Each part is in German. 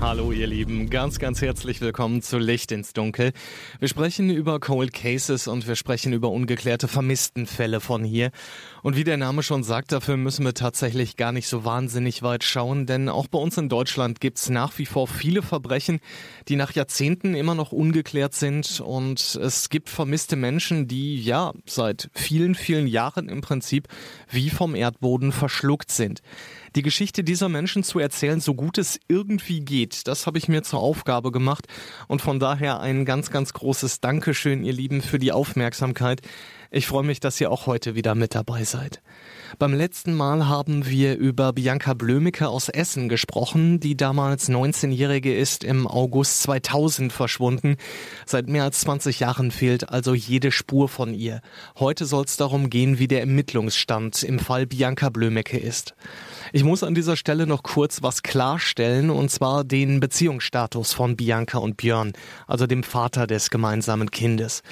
Hallo ihr Lieben, ganz, ganz herzlich willkommen zu Licht ins Dunkel. Wir sprechen über Cold Cases und wir sprechen über ungeklärte Vermisstenfälle von hier. Und wie der Name schon sagt, dafür müssen wir tatsächlich gar nicht so wahnsinnig weit schauen, denn auch bei uns in Deutschland gibt's nach wie vor viele Verbrechen, die nach Jahrzehnten immer noch ungeklärt sind. Und es gibt vermisste Menschen, die ja seit vielen, vielen Jahren im Prinzip wie vom Erdboden verschluckt sind. Die Geschichte dieser Menschen zu erzählen, so gut es irgendwie geht, das habe ich mir zur Aufgabe gemacht. Und von daher ein ganz, ganz großes Dankeschön, ihr Lieben, für die Aufmerksamkeit. Ich freue mich, dass ihr auch heute wieder mit dabei seid. Beim letzten Mal haben wir über Bianca Blömicke aus Essen gesprochen, die damals 19-Jährige ist, im August 2000 verschwunden. Seit mehr als 20 Jahren fehlt also jede Spur von ihr. Heute soll es darum gehen, wie der Ermittlungsstand im Fall Bianca Blömicke ist. Ich muss an dieser Stelle noch kurz was klarstellen, und zwar den Beziehungsstatus von Bianca und Björn, also dem Vater des gemeinsamen Kindes.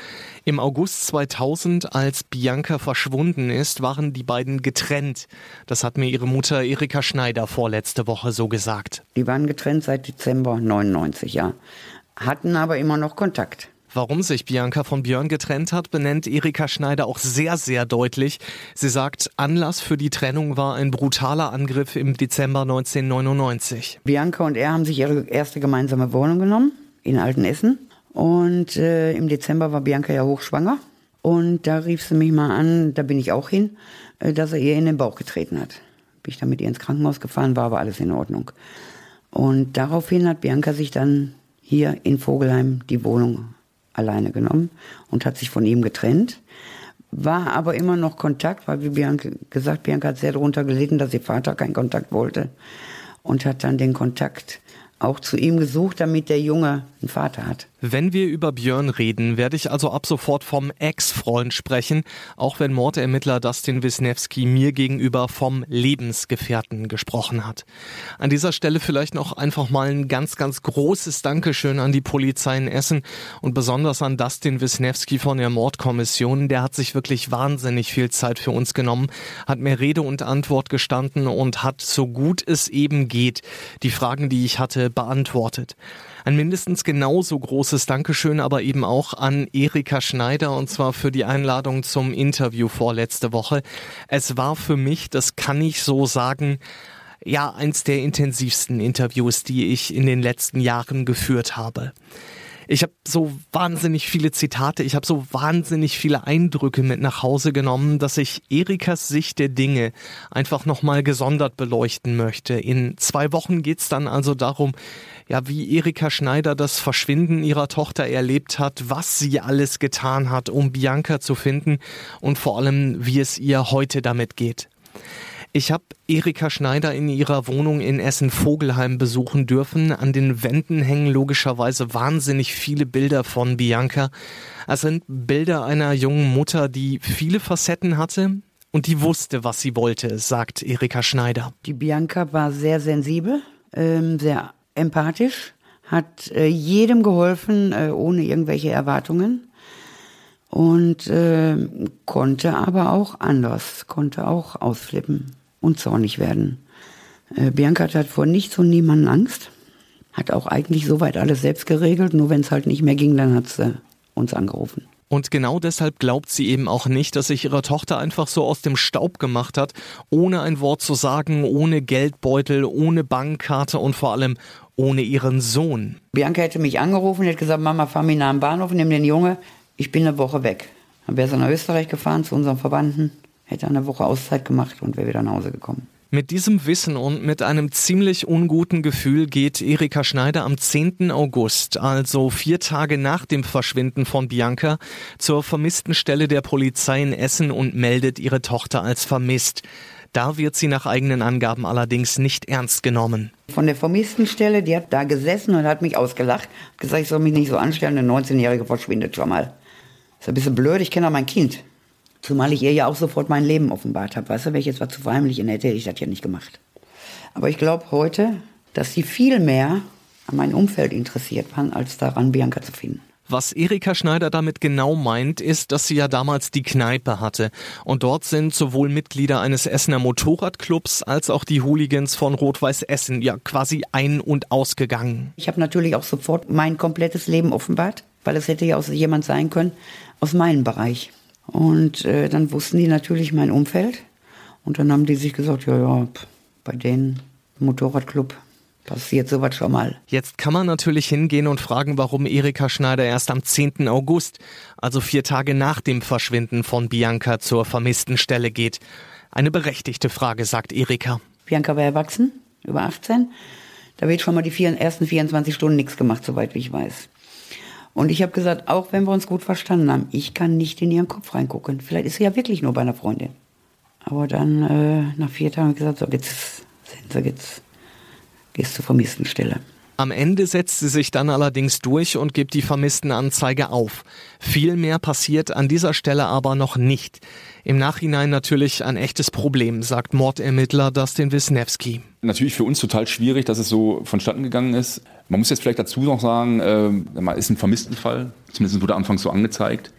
Im August 2000, als Bianca verschwunden ist, waren die beiden getrennt. Das hat mir ihre Mutter Erika Schneider vorletzte Woche so gesagt. Die waren getrennt seit Dezember 99, ja. Hatten aber immer noch Kontakt. Warum sich Bianca von Björn getrennt hat, benennt Erika Schneider auch sehr, sehr deutlich. Sie sagt, Anlass für die Trennung war ein brutaler Angriff im Dezember 1999. Bianca und er haben sich ihre erste gemeinsame Wohnung genommen in Altenessen. Und äh, im Dezember war Bianca ja hochschwanger. Und da rief sie mich mal an, da bin ich auch hin, äh, dass er ihr in den Bauch getreten hat. Bin ich dann mit ihr ins Krankenhaus gefahren, war aber alles in Ordnung. Und daraufhin hat Bianca sich dann hier in Vogelheim die Wohnung alleine genommen und hat sich von ihm getrennt. War aber immer noch Kontakt, weil wie Bianca gesagt, Bianca hat sehr darunter gelitten, dass ihr Vater keinen Kontakt wollte und hat dann den Kontakt auch zu ihm gesucht, damit der Junge einen Vater hat. Wenn wir über Björn reden, werde ich also ab sofort vom Ex-Freund sprechen, auch wenn Mordermittler Dustin Wisniewski mir gegenüber vom Lebensgefährten gesprochen hat. An dieser Stelle vielleicht noch einfach mal ein ganz, ganz großes Dankeschön an die Polizei in Essen und besonders an Dustin Wisniewski von der Mordkommission. Der hat sich wirklich wahnsinnig viel Zeit für uns genommen, hat mir Rede und Antwort gestanden und hat so gut es eben geht die Fragen, die ich hatte, beantwortet. Ein mindestens genauso großes Dankeschön aber eben auch an Erika Schneider und zwar für die Einladung zum Interview vorletzte Woche. Es war für mich, das kann ich so sagen, ja, eins der intensivsten Interviews, die ich in den letzten Jahren geführt habe. Ich habe so wahnsinnig viele Zitate, ich habe so wahnsinnig viele Eindrücke mit nach Hause genommen, dass ich Erikas Sicht der Dinge einfach nochmal gesondert beleuchten möchte. In zwei Wochen geht's dann also darum, ja, wie Erika Schneider das Verschwinden ihrer Tochter erlebt hat, was sie alles getan hat, um Bianca zu finden und vor allem, wie es ihr heute damit geht. Ich habe Erika Schneider in ihrer Wohnung in Essen-Vogelheim besuchen dürfen. An den Wänden hängen logischerweise wahnsinnig viele Bilder von Bianca. Es sind Bilder einer jungen Mutter, die viele Facetten hatte und die wusste, was sie wollte, sagt Erika Schneider. Die Bianca war sehr sensibel, ähm, sehr empathisch, hat äh, jedem geholfen, äh, ohne irgendwelche Erwartungen und äh, konnte aber auch anders, konnte auch ausflippen und zornig werden. Äh, Bianca hat vor nichts und niemanden Angst, hat auch eigentlich soweit alles selbst geregelt, nur wenn es halt nicht mehr ging, dann hat sie uns angerufen. Und genau deshalb glaubt sie eben auch nicht, dass sich ihre Tochter einfach so aus dem Staub gemacht hat, ohne ein Wort zu sagen, ohne Geldbeutel, ohne Bankkarte und vor allem ohne ihren Sohn. Bianca hätte mich angerufen und hätte gesagt, Mama, fahr mich nach dem Bahnhof, nimm den Junge, ich bin eine Woche weg. Dann wäre sie nach Österreich gefahren zu unserem Verbanden, hätte eine Woche Auszeit gemacht und wäre wieder nach Hause gekommen. Mit diesem Wissen und mit einem ziemlich unguten Gefühl geht Erika Schneider am 10. August, also vier Tage nach dem Verschwinden von Bianca, zur vermissten Stelle der Polizei in Essen und meldet ihre Tochter als vermisst. Da wird sie nach eigenen Angaben allerdings nicht ernst genommen. Von der vermissten Stelle, die hat da gesessen und hat mich ausgelacht, gesagt, ich soll mich nicht so anstellen, eine 19-Jährige verschwindet schon mal. Das ist ein bisschen blöd, ich kenne auch mein Kind. Zumal ich ihr ja auch sofort mein Leben offenbart habe. Weißt du, wenn ich jetzt was zu verheimlichen hätte, hätte ich das ja nicht gemacht. Aber ich glaube heute, dass sie viel mehr an mein Umfeld interessiert waren, als daran, Bianca zu finden. Was Erika Schneider damit genau meint, ist, dass sie ja damals die Kneipe hatte. Und dort sind sowohl Mitglieder eines Essener Motorradclubs als auch die Hooligans von Rot-Weiß Essen ja quasi ein- und ausgegangen. Ich habe natürlich auch sofort mein komplettes Leben offenbart, weil es hätte ja auch jemand sein können aus meinem Bereich. Und äh, dann wussten die natürlich mein Umfeld. Und dann haben die sich gesagt, ja, ja, bei denen Motorradclub passiert sowas schon mal. Jetzt kann man natürlich hingehen und fragen, warum Erika Schneider erst am 10. August, also vier Tage nach dem Verschwinden von Bianca, zur vermissten Stelle geht. Eine berechtigte Frage, sagt Erika. Bianca war erwachsen, über 18. Da wird schon mal die vier, ersten 24 Stunden nichts gemacht, soweit wie ich weiß. Und ich habe gesagt, auch wenn wir uns gut verstanden haben, ich kann nicht in ihren Kopf reingucken. Vielleicht ist sie ja wirklich nur bei einer Freundin. Aber dann äh, nach vier Tagen gesagt, so jetzt sind sie jetzt gehst zur vermissten Stelle. Am Ende setzt sie sich dann allerdings durch und gibt die vermissten Anzeige auf. Viel mehr passiert an dieser Stelle aber noch nicht. Im Nachhinein natürlich ein echtes Problem, sagt Mordermittler Dustin Wisniewski. Natürlich für uns total schwierig, dass es so vonstatten gegangen ist. Man muss jetzt vielleicht dazu noch sagen, äh, ist ein Vermisstenfall. Zumindest wurde anfangs so angezeigt.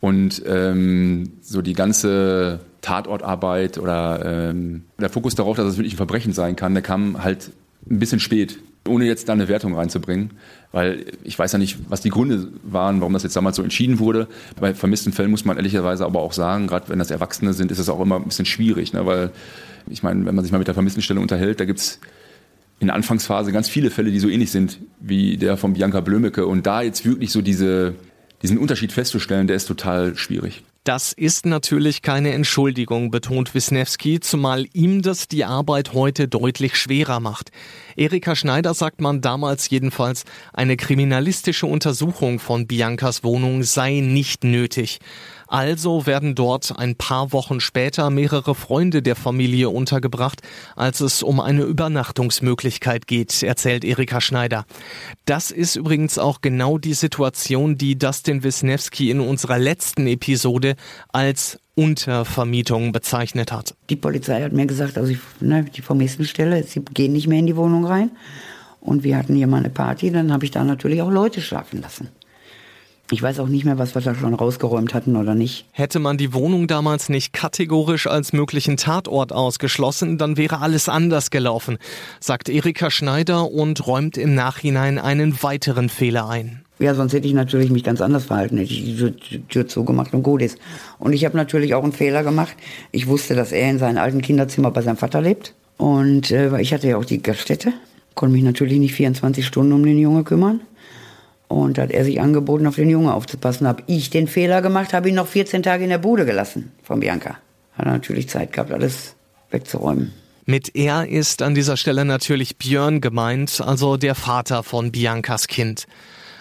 Und ähm, so die ganze Tatortarbeit oder ähm, der Fokus darauf, dass es wirklich ein Verbrechen sein kann, der kam halt ein bisschen spät, ohne jetzt da eine Wertung reinzubringen, weil ich weiß ja nicht, was die Gründe waren, warum das jetzt damals so entschieden wurde. Bei vermissten Fällen muss man ehrlicherweise aber auch sagen, gerade wenn das Erwachsene sind, ist es auch immer ein bisschen schwierig, ne? weil ich meine, wenn man sich mal mit der Vermisstenstelle unterhält, da gibt es in der Anfangsphase ganz viele Fälle, die so ähnlich sind wie der von Bianca Blömecke und da jetzt wirklich so diese, diesen Unterschied festzustellen, der ist total schwierig. Das ist natürlich keine Entschuldigung, betont Wisniewski, zumal ihm das die Arbeit heute deutlich schwerer macht. Erika Schneider sagt man damals jedenfalls, eine kriminalistische Untersuchung von Biancas Wohnung sei nicht nötig. Also werden dort ein paar Wochen später mehrere Freunde der Familie untergebracht, als es um eine Übernachtungsmöglichkeit geht, erzählt Erika Schneider. Das ist übrigens auch genau die Situation, die Dustin Wisniewski in unserer letzten Episode als Untervermietung bezeichnet hat. Die Polizei hat mir gesagt, also ich, ne, die vermissten Stelle, sie gehen nicht mehr in die Wohnung rein. Und wir hatten hier mal eine Party, dann habe ich da natürlich auch Leute schlafen lassen. Ich weiß auch nicht mehr, was wir da schon rausgeräumt hatten oder nicht. Hätte man die Wohnung damals nicht kategorisch als möglichen Tatort ausgeschlossen, dann wäre alles anders gelaufen, sagt Erika Schneider und räumt im Nachhinein einen weiteren Fehler ein. Ja, sonst hätte ich natürlich mich ganz anders verhalten, hätte ich die Tür zugemacht und gut ist. Und ich habe natürlich auch einen Fehler gemacht. Ich wusste, dass er in seinem alten Kinderzimmer bei seinem Vater lebt. Und äh, ich hatte ja auch die Gaststätte, konnte mich natürlich nicht 24 Stunden um den Junge kümmern. Und hat er sich angeboten, auf den Junge aufzupassen. Habe ich den Fehler gemacht, habe ihn noch 14 Tage in der Bude gelassen von Bianca. Hat er natürlich Zeit gehabt, alles wegzuräumen. Mit er ist an dieser Stelle natürlich Björn gemeint, also der Vater von Biancas Kind.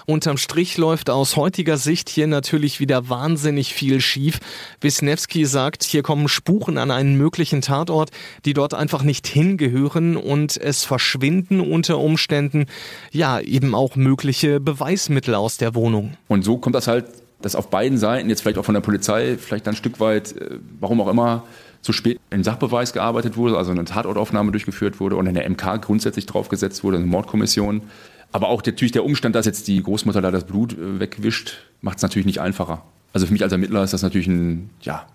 Unterm Strich läuft aus heutiger Sicht hier natürlich wieder wahnsinnig viel schief. Wisniewski sagt, hier kommen Spuren an einen möglichen Tatort, die dort einfach nicht hingehören und es verschwinden unter Umständen ja eben auch mögliche Beweismittel aus der Wohnung. Und so kommt das halt, dass auf beiden Seiten, jetzt vielleicht auch von der Polizei, vielleicht ein Stück weit, äh, warum auch immer, zu spät im Sachbeweis gearbeitet wurde, also eine Tatortaufnahme durchgeführt wurde und in der MK grundsätzlich draufgesetzt wurde, eine Mordkommission. Aber auch natürlich der Umstand, dass jetzt die Großmutter da das Blut äh, wegwischt, macht es natürlich nicht einfacher. Also für mich als Ermittler ist das natürlich ein, ja,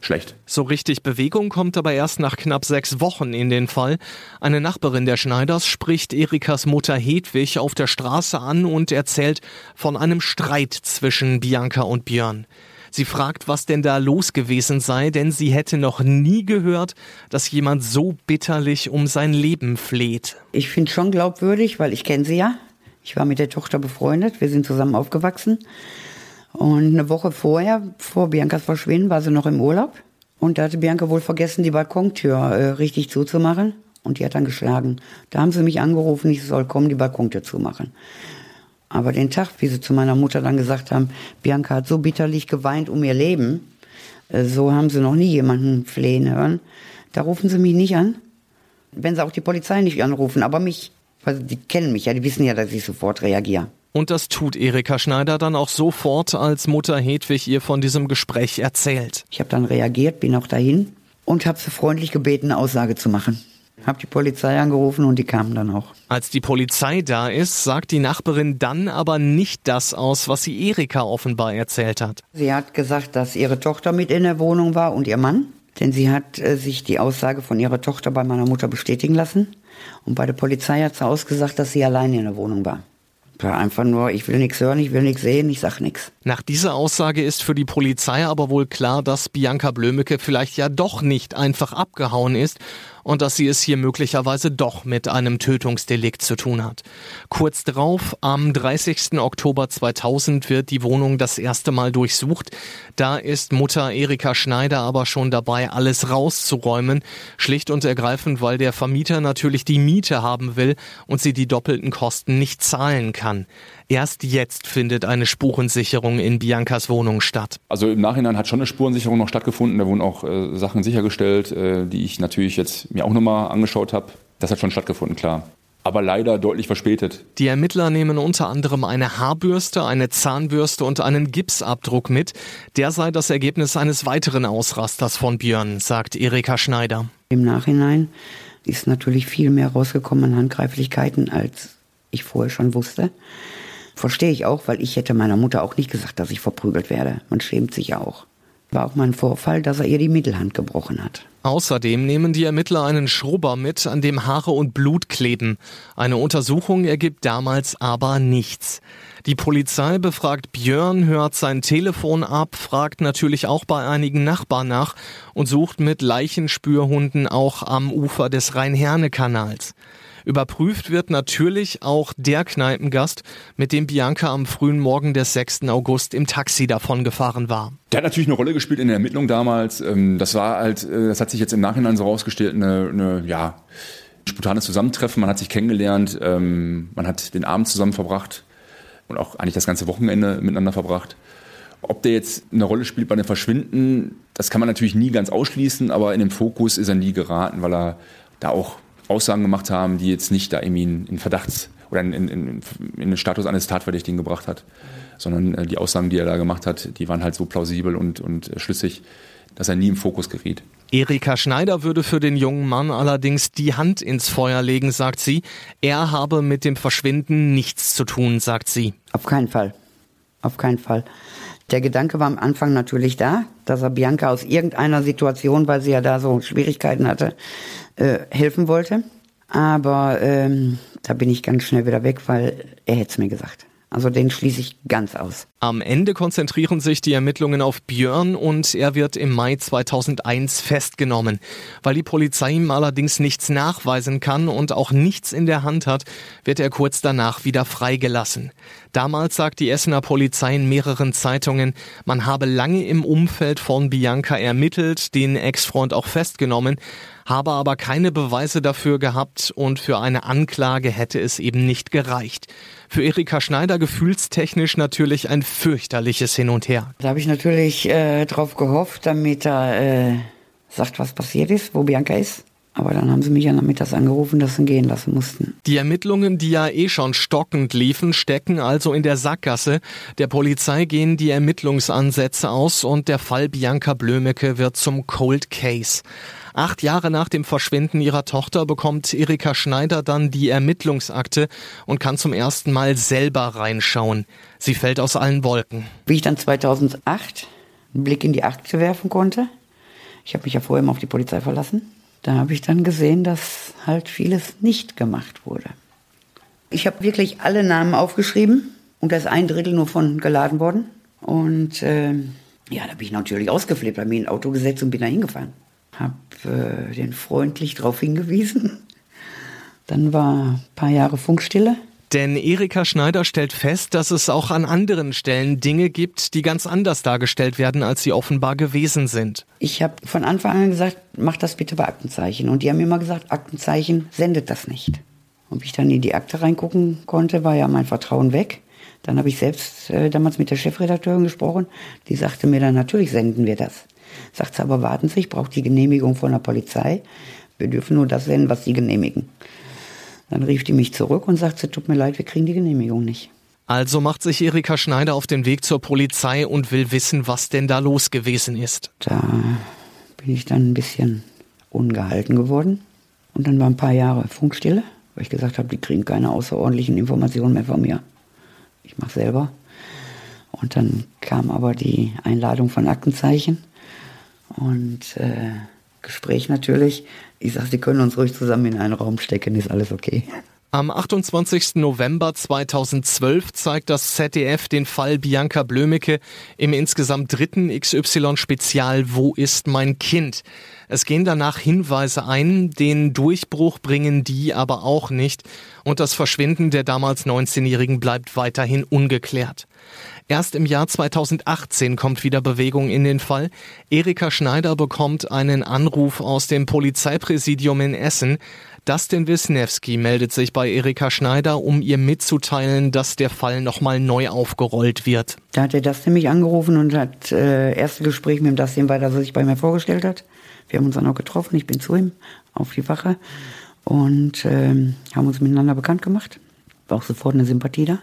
schlecht. So richtig Bewegung kommt aber erst nach knapp sechs Wochen in den Fall. Eine Nachbarin der Schneiders spricht Erikas Mutter Hedwig auf der Straße an und erzählt von einem Streit zwischen Bianca und Björn. Sie fragt, was denn da los gewesen sei, denn sie hätte noch nie gehört, dass jemand so bitterlich um sein Leben fleht. Ich finde schon glaubwürdig, weil ich kenne sie ja. Ich war mit der Tochter befreundet, wir sind zusammen aufgewachsen. Und eine Woche vorher, vor Biancas Verschwinden, war sie noch im Urlaub. Und da hatte Bianca wohl vergessen, die Balkontür äh, richtig zuzumachen. Und die hat dann geschlagen. Da haben sie mich angerufen, ich soll kommen, die Balkontür zumachen. Aber den Tag, wie sie zu meiner Mutter dann gesagt haben, Bianca hat so bitterlich geweint um ihr Leben, äh, so haben sie noch nie jemanden flehen hören. Da rufen sie mich nicht an. Wenn sie auch die Polizei nicht anrufen, aber mich, weil die kennen mich ja, die wissen ja, dass ich sofort reagiere. Und das tut Erika Schneider dann auch sofort, als Mutter Hedwig ihr von diesem Gespräch erzählt. Ich habe dann reagiert, bin auch dahin und habe sie freundlich gebeten, eine Aussage zu machen. Hab die Polizei angerufen und die kamen dann auch. Als die Polizei da ist, sagt die Nachbarin dann aber nicht das aus, was sie Erika offenbar erzählt hat. Sie hat gesagt, dass ihre Tochter mit in der Wohnung war und ihr Mann. Denn sie hat äh, sich die Aussage von ihrer Tochter bei meiner Mutter bestätigen lassen. Und bei der Polizei hat sie ausgesagt, dass sie allein in der Wohnung war. War einfach nur, ich will nichts hören, ich will nichts sehen, ich sag nichts. Nach dieser Aussage ist für die Polizei aber wohl klar, dass Bianca Blömecke vielleicht ja doch nicht einfach abgehauen ist und dass sie es hier möglicherweise doch mit einem Tötungsdelikt zu tun hat. Kurz darauf, am 30. Oktober 2000, wird die Wohnung das erste Mal durchsucht. Da ist Mutter Erika Schneider aber schon dabei, alles rauszuräumen, schlicht und ergreifend, weil der Vermieter natürlich die Miete haben will und sie die doppelten Kosten nicht zahlen kann. Erst jetzt findet eine Spurensicherung in Biancas Wohnung statt. Also im Nachhinein hat schon eine Spurensicherung noch stattgefunden. Da wurden auch äh, Sachen sichergestellt, äh, die ich natürlich jetzt mir auch nochmal angeschaut habe. Das hat schon stattgefunden, klar. Aber leider deutlich verspätet. Die Ermittler nehmen unter anderem eine Haarbürste, eine Zahnbürste und einen Gipsabdruck mit. Der sei das Ergebnis eines weiteren Ausrasters von Björn, sagt Erika Schneider. Im Nachhinein ist natürlich viel mehr rausgekommen an Handgreiflichkeiten, als ich vorher schon wusste. Verstehe ich auch, weil ich hätte meiner Mutter auch nicht gesagt, dass ich verprügelt werde. Man schämt sich auch. War auch mal ein Vorfall, dass er ihr die Mittelhand gebrochen hat. Außerdem nehmen die Ermittler einen Schrubber mit, an dem Haare und Blut kleben. Eine Untersuchung ergibt damals aber nichts. Die Polizei befragt Björn, hört sein Telefon ab, fragt natürlich auch bei einigen Nachbarn nach und sucht mit Leichenspürhunden auch am Ufer des Rhein-Herne-Kanals. Überprüft wird natürlich auch der Kneipengast, mit dem Bianca am frühen Morgen des 6. August im Taxi davongefahren war. Der hat natürlich eine Rolle gespielt in der Ermittlung damals. Ähm, das war halt, äh, das hat sich jetzt im Nachhinein so rausgestellt, eine, eine ja, spontanes Zusammentreffen. Man hat sich kennengelernt, ähm, man hat den Abend zusammen verbracht und auch eigentlich das ganze Wochenende miteinander verbracht. Ob der jetzt eine Rolle spielt bei dem Verschwinden, das kann man natürlich nie ganz ausschließen, aber in den Fokus ist er nie geraten, weil er da auch Aussagen gemacht haben, die jetzt nicht da irgendwie in Verdachts- oder in, in, in, in den Status eines Tatverdächtigen gebracht hat, sondern äh, die Aussagen, die er da gemacht hat, die waren halt so plausibel und, und schlüssig, dass er nie im Fokus geriet. Erika Schneider würde für den jungen Mann allerdings die Hand ins Feuer legen, sagt sie. Er habe mit dem Verschwinden nichts zu tun, sagt sie. Auf keinen Fall. Auf keinen Fall. Der Gedanke war am Anfang natürlich da, dass er Bianca aus irgendeiner Situation, weil sie ja da so Schwierigkeiten hatte, äh, helfen wollte. Aber ähm, da bin ich ganz schnell wieder weg, weil er hätte es mir gesagt. Also den schließe ich ganz aus. Am Ende konzentrieren sich die Ermittlungen auf Björn und er wird im Mai 2001 festgenommen. Weil die Polizei ihm allerdings nichts nachweisen kann und auch nichts in der Hand hat, wird er kurz danach wieder freigelassen. Damals sagt die Essener Polizei in mehreren Zeitungen, man habe lange im Umfeld von Bianca ermittelt, den Ex-Freund auch festgenommen, habe aber keine Beweise dafür gehabt und für eine Anklage hätte es eben nicht gereicht. Für Erika Schneider gefühlstechnisch natürlich ein fürchterliches Hin und Her. Da habe ich natürlich äh, drauf gehofft, damit er äh, sagt, was passiert ist, wo Bianca ist. Aber dann haben sie mich ja nachmittags angerufen, dass sie ihn gehen lassen mussten. Die Ermittlungen, die ja eh schon stockend liefen, stecken also in der Sackgasse. Der Polizei gehen die Ermittlungsansätze aus und der Fall Bianca Blömecke wird zum Cold Case. Acht Jahre nach dem Verschwinden ihrer Tochter bekommt Erika Schneider dann die Ermittlungsakte und kann zum ersten Mal selber reinschauen. Sie fällt aus allen Wolken. Wie ich dann 2008 einen Blick in die Akte werfen konnte, ich habe mich ja vorher immer auf die Polizei verlassen, da habe ich dann gesehen, dass halt vieles nicht gemacht wurde. Ich habe wirklich alle Namen aufgeschrieben und da ist ein Drittel nur von geladen worden. Und äh, ja, da bin ich natürlich ausgeflippt, habe mir ein Auto gesetzt und bin da hingefahren. Habe äh, den freundlich darauf hingewiesen. Dann war ein paar Jahre Funkstille. Denn Erika Schneider stellt fest, dass es auch an anderen Stellen Dinge gibt, die ganz anders dargestellt werden, als sie offenbar gewesen sind. Ich habe von Anfang an gesagt, mach das bitte bei Aktenzeichen. Und die haben mir immer gesagt, Aktenzeichen sendet das nicht. Wie ich dann in die Akte reingucken konnte, war ja mein Vertrauen weg. Dann habe ich selbst äh, damals mit der Chefredakteurin gesprochen. Die sagte mir dann, natürlich senden wir das. Sagt sie, aber warten Sie, ich brauche die Genehmigung von der Polizei. Wir dürfen nur das senden, was Sie genehmigen. Dann rief die mich zurück und sagte, tut mir leid, wir kriegen die Genehmigung nicht. Also macht sich Erika Schneider auf den Weg zur Polizei und will wissen, was denn da los gewesen ist. Da bin ich dann ein bisschen ungehalten geworden. Und dann war ein paar Jahre Funkstille, weil ich gesagt habe, die kriegen keine außerordentlichen Informationen mehr von mir. Ich mache selber. Und dann kam aber die Einladung von Aktenzeichen und äh, Gespräch natürlich. Ich sage, Sie können uns ruhig zusammen in einen Raum stecken, ist alles okay. Am 28. November 2012 zeigt das ZDF den Fall Bianca Blömecke im insgesamt dritten XY-Spezial Wo ist mein Kind? Es gehen danach Hinweise ein, den Durchbruch bringen die aber auch nicht und das Verschwinden der damals 19-Jährigen bleibt weiterhin ungeklärt. Erst im Jahr 2018 kommt wieder Bewegung in den Fall. Erika Schneider bekommt einen Anruf aus dem Polizeipräsidium in Essen. Dustin Wisniewski meldet sich bei Erika Schneider, um ihr mitzuteilen, dass der Fall nochmal neu aufgerollt wird. Da hat der Dustin mich angerufen und hat äh, erste Gespräch mit dem Dustin dass er sich bei mir vorgestellt hat. Wir haben uns dann auch getroffen, ich bin zu ihm auf die Wache und ähm, haben uns miteinander bekannt gemacht. War auch sofort eine Sympathie da.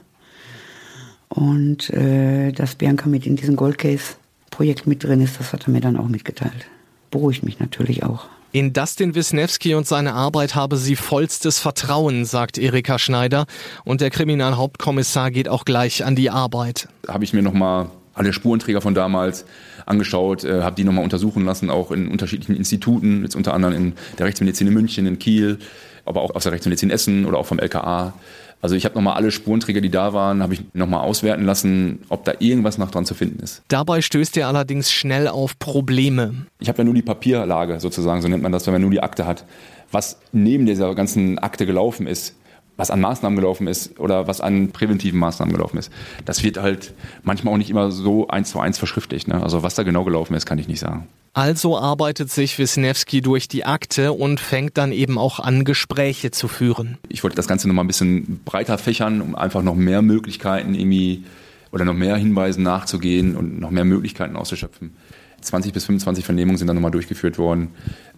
Und äh, dass Bianca mit in diesem Goldcase-Projekt mit drin ist, das hat er mir dann auch mitgeteilt. Beruhigt mich natürlich auch. In Dustin Wisniewski und seine Arbeit habe sie vollstes Vertrauen, sagt Erika Schneider. Und der Kriminalhauptkommissar geht auch gleich an die Arbeit. Habe ich mir nochmal alle Spurenträger von damals angeschaut, äh, habe die nochmal untersuchen lassen, auch in unterschiedlichen Instituten, jetzt unter anderem in der Rechtsmedizin in München, in Kiel, aber auch aus der Rechtsmedizin Essen oder auch vom LKA. Also ich habe nochmal alle Spurenträger, die da waren, habe ich nochmal auswerten lassen, ob da irgendwas noch dran zu finden ist. Dabei stößt er allerdings schnell auf Probleme. Ich habe ja nur die Papierlage sozusagen, so nennt man das, wenn man nur die Akte hat. Was neben dieser ganzen Akte gelaufen ist, was an Maßnahmen gelaufen ist oder was an präventiven Maßnahmen gelaufen ist. Das wird halt manchmal auch nicht immer so eins zu eins verschriftlicht. Ne? Also was da genau gelaufen ist, kann ich nicht sagen. Also arbeitet sich Wisniewski durch die Akte und fängt dann eben auch an, Gespräche zu führen. Ich wollte das Ganze nochmal ein bisschen breiter fächern, um einfach noch mehr Möglichkeiten irgendwie oder noch mehr Hinweisen nachzugehen und noch mehr Möglichkeiten auszuschöpfen. 20 bis 25 Vernehmungen sind dann nochmal durchgeführt worden.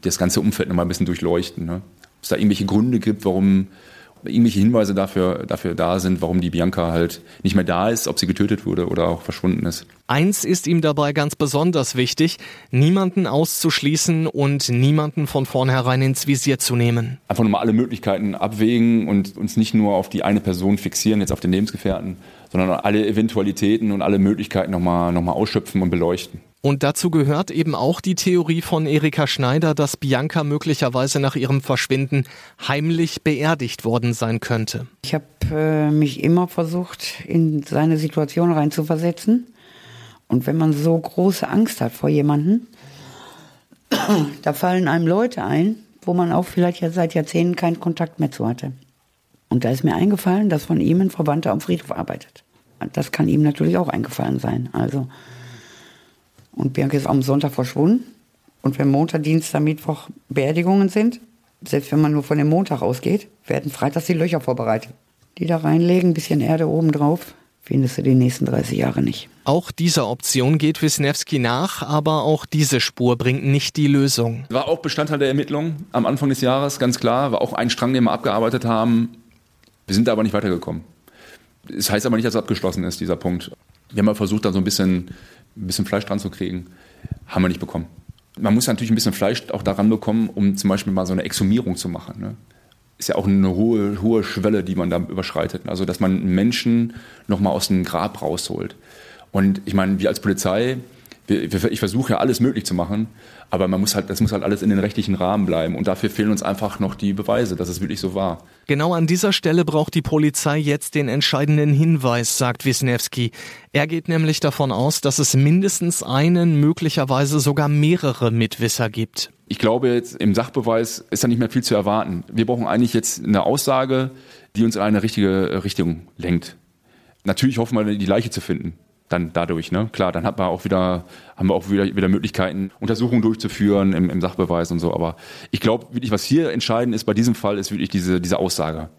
Das ganze Umfeld nochmal ein bisschen durchleuchten. Ne? Ob es da irgendwelche Gründe gibt, warum irgendwelche Hinweise dafür, dafür da sind, warum die Bianca halt nicht mehr da ist, ob sie getötet wurde oder auch verschwunden ist. Eins ist ihm dabei ganz besonders wichtig, niemanden auszuschließen und niemanden von vornherein ins Visier zu nehmen. Einfach nochmal alle Möglichkeiten abwägen und uns nicht nur auf die eine Person fixieren, jetzt auf den Lebensgefährten, sondern alle Eventualitäten und alle Möglichkeiten nochmal noch mal ausschöpfen und beleuchten. Und dazu gehört eben auch die Theorie von Erika Schneider, dass Bianca möglicherweise nach ihrem Verschwinden heimlich beerdigt worden sein könnte. Ich habe äh, mich immer versucht, in seine Situation reinzuversetzen. Und wenn man so große Angst hat vor jemandem, da fallen einem Leute ein, wo man auch vielleicht ja seit Jahrzehnten keinen Kontakt mehr zu hatte. Und da ist mir eingefallen, dass von ihm ein Verwandter am Friedhof arbeitet. Das kann ihm natürlich auch eingefallen sein. Also und Bianca ist am Sonntag verschwunden. Und wenn Montag, Dienstag, Mittwoch Beerdigungen sind, selbst wenn man nur von dem Montag ausgeht, werden freitags die Löcher vorbereitet. Die da reinlegen, ein bisschen Erde oben drauf, findest du die nächsten 30 Jahre nicht. Auch dieser Option geht Wisniewski nach, aber auch diese Spur bringt nicht die Lösung. War auch Bestandteil der Ermittlungen am Anfang des Jahres, ganz klar. War auch ein Strang, den wir abgearbeitet haben. Wir sind da aber nicht weitergekommen. Das heißt aber nicht, dass es abgeschlossen ist, dieser Punkt. Wir haben mal versucht, da so ein bisschen ein bisschen Fleisch dran zu kriegen. Haben wir nicht bekommen. Man muss natürlich ein bisschen Fleisch auch daran bekommen, um zum Beispiel mal so eine Exhumierung zu machen. Ne? Ist ja auch eine hohe, hohe Schwelle, die man da überschreitet. Also, dass man Menschen nochmal aus dem Grab rausholt. Und ich meine, wir als Polizei, ich versuche ja alles möglich zu machen, aber man muss halt, das muss halt alles in den rechtlichen Rahmen bleiben. Und dafür fehlen uns einfach noch die Beweise, dass es wirklich so war. Genau an dieser Stelle braucht die Polizei jetzt den entscheidenden Hinweis, sagt Wisniewski. Er geht nämlich davon aus, dass es mindestens einen, möglicherweise sogar mehrere Mitwisser gibt. Ich glaube, jetzt im Sachbeweis ist da nicht mehr viel zu erwarten. Wir brauchen eigentlich jetzt eine Aussage, die uns in eine richtige Richtung lenkt. Natürlich hoffen wir, die Leiche zu finden dann dadurch, ne? Klar, dann hat man auch wieder, haben wir auch wieder, wieder Möglichkeiten, Untersuchungen durchzuführen im, im Sachbeweis und so. Aber ich glaube, wirklich, was hier entscheidend ist bei diesem Fall, ist wirklich diese, diese Aussage.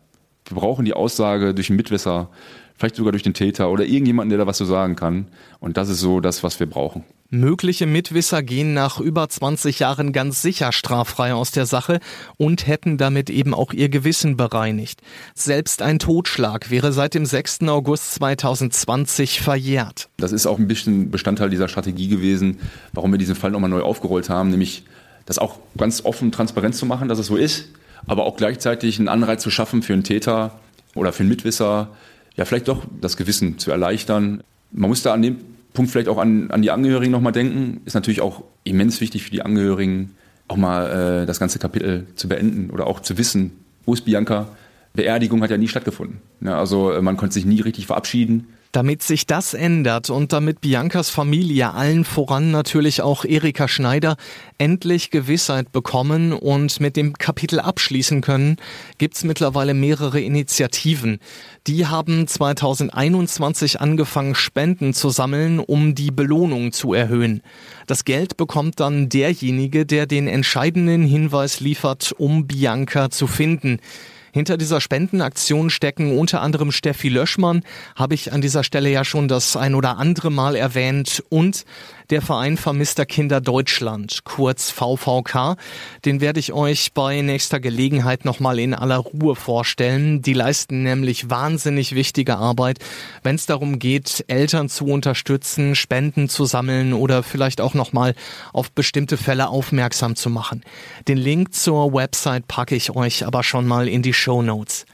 Wir brauchen die Aussage durch einen Mitwisser, vielleicht sogar durch den Täter oder irgendjemanden, der da was zu sagen kann. Und das ist so das, was wir brauchen. Mögliche Mitwisser gehen nach über 20 Jahren ganz sicher straffrei aus der Sache und hätten damit eben auch ihr Gewissen bereinigt. Selbst ein Totschlag wäre seit dem 6. August 2020 verjährt. Das ist auch ein bisschen Bestandteil dieser Strategie gewesen, warum wir diesen Fall nochmal neu aufgerollt haben, nämlich das auch ganz offen transparent zu machen, dass es so ist, aber auch gleichzeitig einen Anreiz zu schaffen für einen Täter oder für einen Mitwisser, ja vielleicht doch das Gewissen zu erleichtern. Man muss da an dem Punkt vielleicht auch an, an die Angehörigen nochmal denken. Ist natürlich auch immens wichtig für die Angehörigen, auch mal äh, das ganze Kapitel zu beenden oder auch zu wissen, wo ist Bianca? Beerdigung hat ja nie stattgefunden. Ja, also äh, man konnte sich nie richtig verabschieden. Damit sich das ändert und damit Biancas Familie allen voran natürlich auch Erika Schneider endlich Gewissheit bekommen und mit dem Kapitel abschließen können, gibt's mittlerweile mehrere Initiativen. Die haben 2021 angefangen, Spenden zu sammeln, um die Belohnung zu erhöhen. Das Geld bekommt dann derjenige, der den entscheidenden Hinweis liefert, um Bianca zu finden. Hinter dieser Spendenaktion stecken unter anderem Steffi Löschmann, habe ich an dieser Stelle ja schon das ein oder andere Mal erwähnt, und der Verein Vermisster Kinder Deutschland, kurz VVK. Den werde ich euch bei nächster Gelegenheit nochmal in aller Ruhe vorstellen. Die leisten nämlich wahnsinnig wichtige Arbeit, wenn es darum geht, Eltern zu unterstützen, Spenden zu sammeln oder vielleicht auch nochmal auf bestimmte Fälle aufmerksam zu machen. Den Link zur Website packe ich euch aber schon mal in die Show Notes.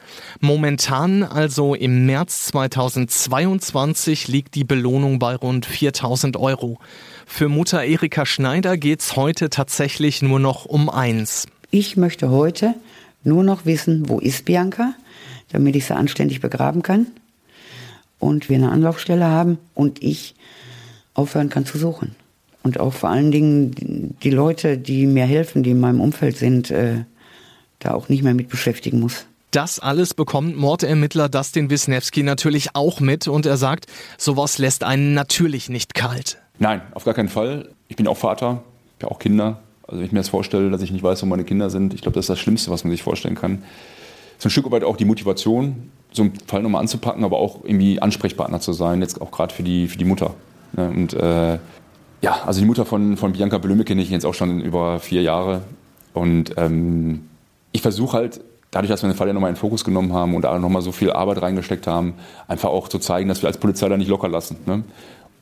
Momentan, also im März 2022, liegt die Belohnung bei rund 4000 Euro. Für Mutter Erika Schneider geht's heute tatsächlich nur noch um eins. Ich möchte heute nur noch wissen, wo ist Bianca, damit ich sie anständig begraben kann und wir eine Anlaufstelle haben und ich aufhören kann zu suchen. Und auch vor allen Dingen die Leute, die mir helfen, die in meinem Umfeld sind, äh, da auch nicht mehr mit beschäftigen muss. Das alles bekommt Mordermittler Dustin Wisniewski natürlich auch mit und er sagt, sowas lässt einen natürlich nicht kalt. Nein, auf gar keinen Fall. Ich bin auch Vater, ich habe auch Kinder. Also wenn ich mir das vorstelle, dass ich nicht weiß, wo meine Kinder sind, ich glaube, das ist das Schlimmste, was man sich vorstellen kann. So ein Stück weit auch die Motivation, so einen Fall nochmal anzupacken, aber auch irgendwie Ansprechpartner zu sein, jetzt auch gerade für die, für die Mutter. Ne? Und äh, ja, also die Mutter von, von Bianca Blöme kenne ich jetzt auch schon über vier Jahre. Und ähm, ich versuche halt, dadurch, dass wir den Fall ja nochmal in den Fokus genommen haben und da nochmal so viel Arbeit reingesteckt haben, einfach auch zu zeigen, dass wir als Polizei da nicht locker lassen. Ne?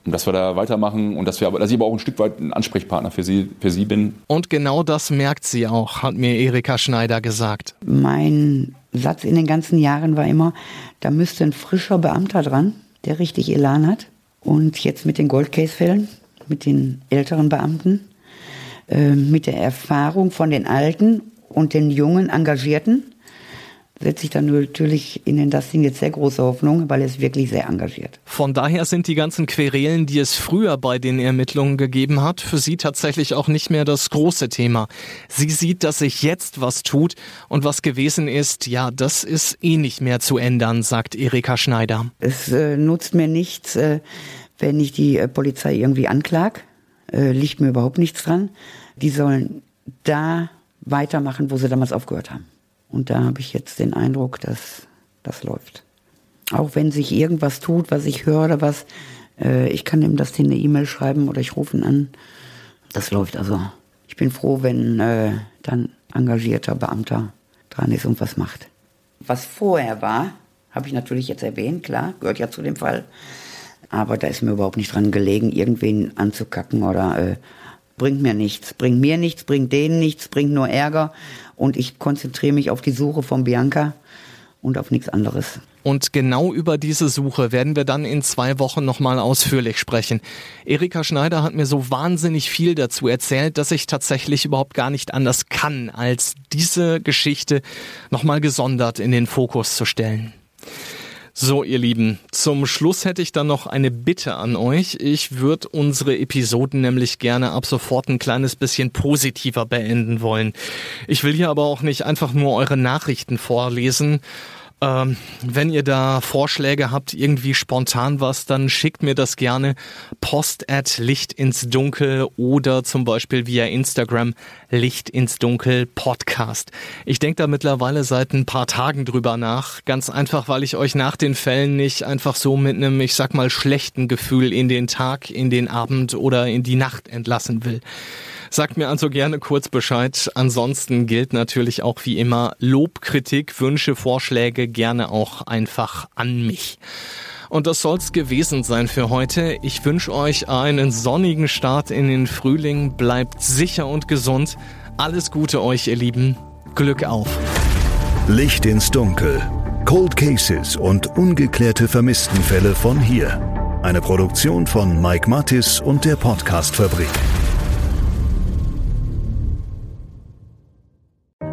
Und dass wir da weitermachen und dass, wir aber, dass ich aber auch ein Stück weit ein Ansprechpartner für sie, für sie bin. Und genau das merkt sie auch, hat mir Erika Schneider gesagt. Mein Satz in den ganzen Jahren war immer, da müsste ein frischer Beamter dran, der richtig Elan hat. Und jetzt mit den Goldcase-Fällen, mit den älteren Beamten, äh, mit der Erfahrung von den Alten und den jungen Engagierten, setze ich dann natürlich in den Dustin jetzt sehr große Hoffnung, weil er ist wirklich sehr engagiert. Von daher sind die ganzen Querelen, die es früher bei den Ermittlungen gegeben hat, für sie tatsächlich auch nicht mehr das große Thema. Sie sieht, dass sich jetzt was tut und was gewesen ist, ja, das ist eh nicht mehr zu ändern, sagt Erika Schneider. Es äh, nutzt mir nichts, äh, wenn ich die äh, Polizei irgendwie anklag. Äh, liegt mir überhaupt nichts dran. Die sollen da weitermachen, wo sie damals aufgehört haben. Und da habe ich jetzt den Eindruck, dass das läuft. Auch wenn sich irgendwas tut, was ich höre oder was, äh, ich kann ihm das in eine E-Mail schreiben oder ich rufe ihn an. Das läuft also. Ich bin froh, wenn äh, dann engagierter Beamter dran ist und was macht. Was vorher war, habe ich natürlich jetzt erwähnt, klar, gehört ja zu dem Fall. Aber da ist mir überhaupt nicht dran gelegen, irgendwen anzukacken oder äh, bringt mir nichts. Bringt mir nichts, bringt denen nichts, bringt nur Ärger. Und ich konzentriere mich auf die Suche von Bianca und auf nichts anderes. Und genau über diese Suche werden wir dann in zwei Wochen nochmal ausführlich sprechen. Erika Schneider hat mir so wahnsinnig viel dazu erzählt, dass ich tatsächlich überhaupt gar nicht anders kann, als diese Geschichte nochmal gesondert in den Fokus zu stellen. So, ihr Lieben, zum Schluss hätte ich dann noch eine Bitte an euch. Ich würde unsere Episoden nämlich gerne ab sofort ein kleines bisschen positiver beenden wollen. Ich will hier aber auch nicht einfach nur eure Nachrichten vorlesen. Ähm, wenn ihr da Vorschläge habt, irgendwie spontan was, dann schickt mir das gerne. Post at Licht ins Dunkel oder zum Beispiel via Instagram Licht ins Dunkel Podcast. Ich denke da mittlerweile seit ein paar Tagen drüber nach. Ganz einfach, weil ich euch nach den Fällen nicht einfach so mit einem, ich sag mal, schlechten Gefühl in den Tag, in den Abend oder in die Nacht entlassen will. Sagt mir also gerne kurz Bescheid. Ansonsten gilt natürlich auch wie immer Lob, Kritik, Wünsche, Vorschläge gerne auch einfach an mich. Und das soll's gewesen sein für heute. Ich wünsche euch einen sonnigen Start in den Frühling. Bleibt sicher und gesund. Alles Gute euch, ihr Lieben. Glück auf. Licht ins Dunkel. Cold Cases und ungeklärte Vermisstenfälle von hier. Eine Produktion von Mike Mattis und der Podcastfabrik.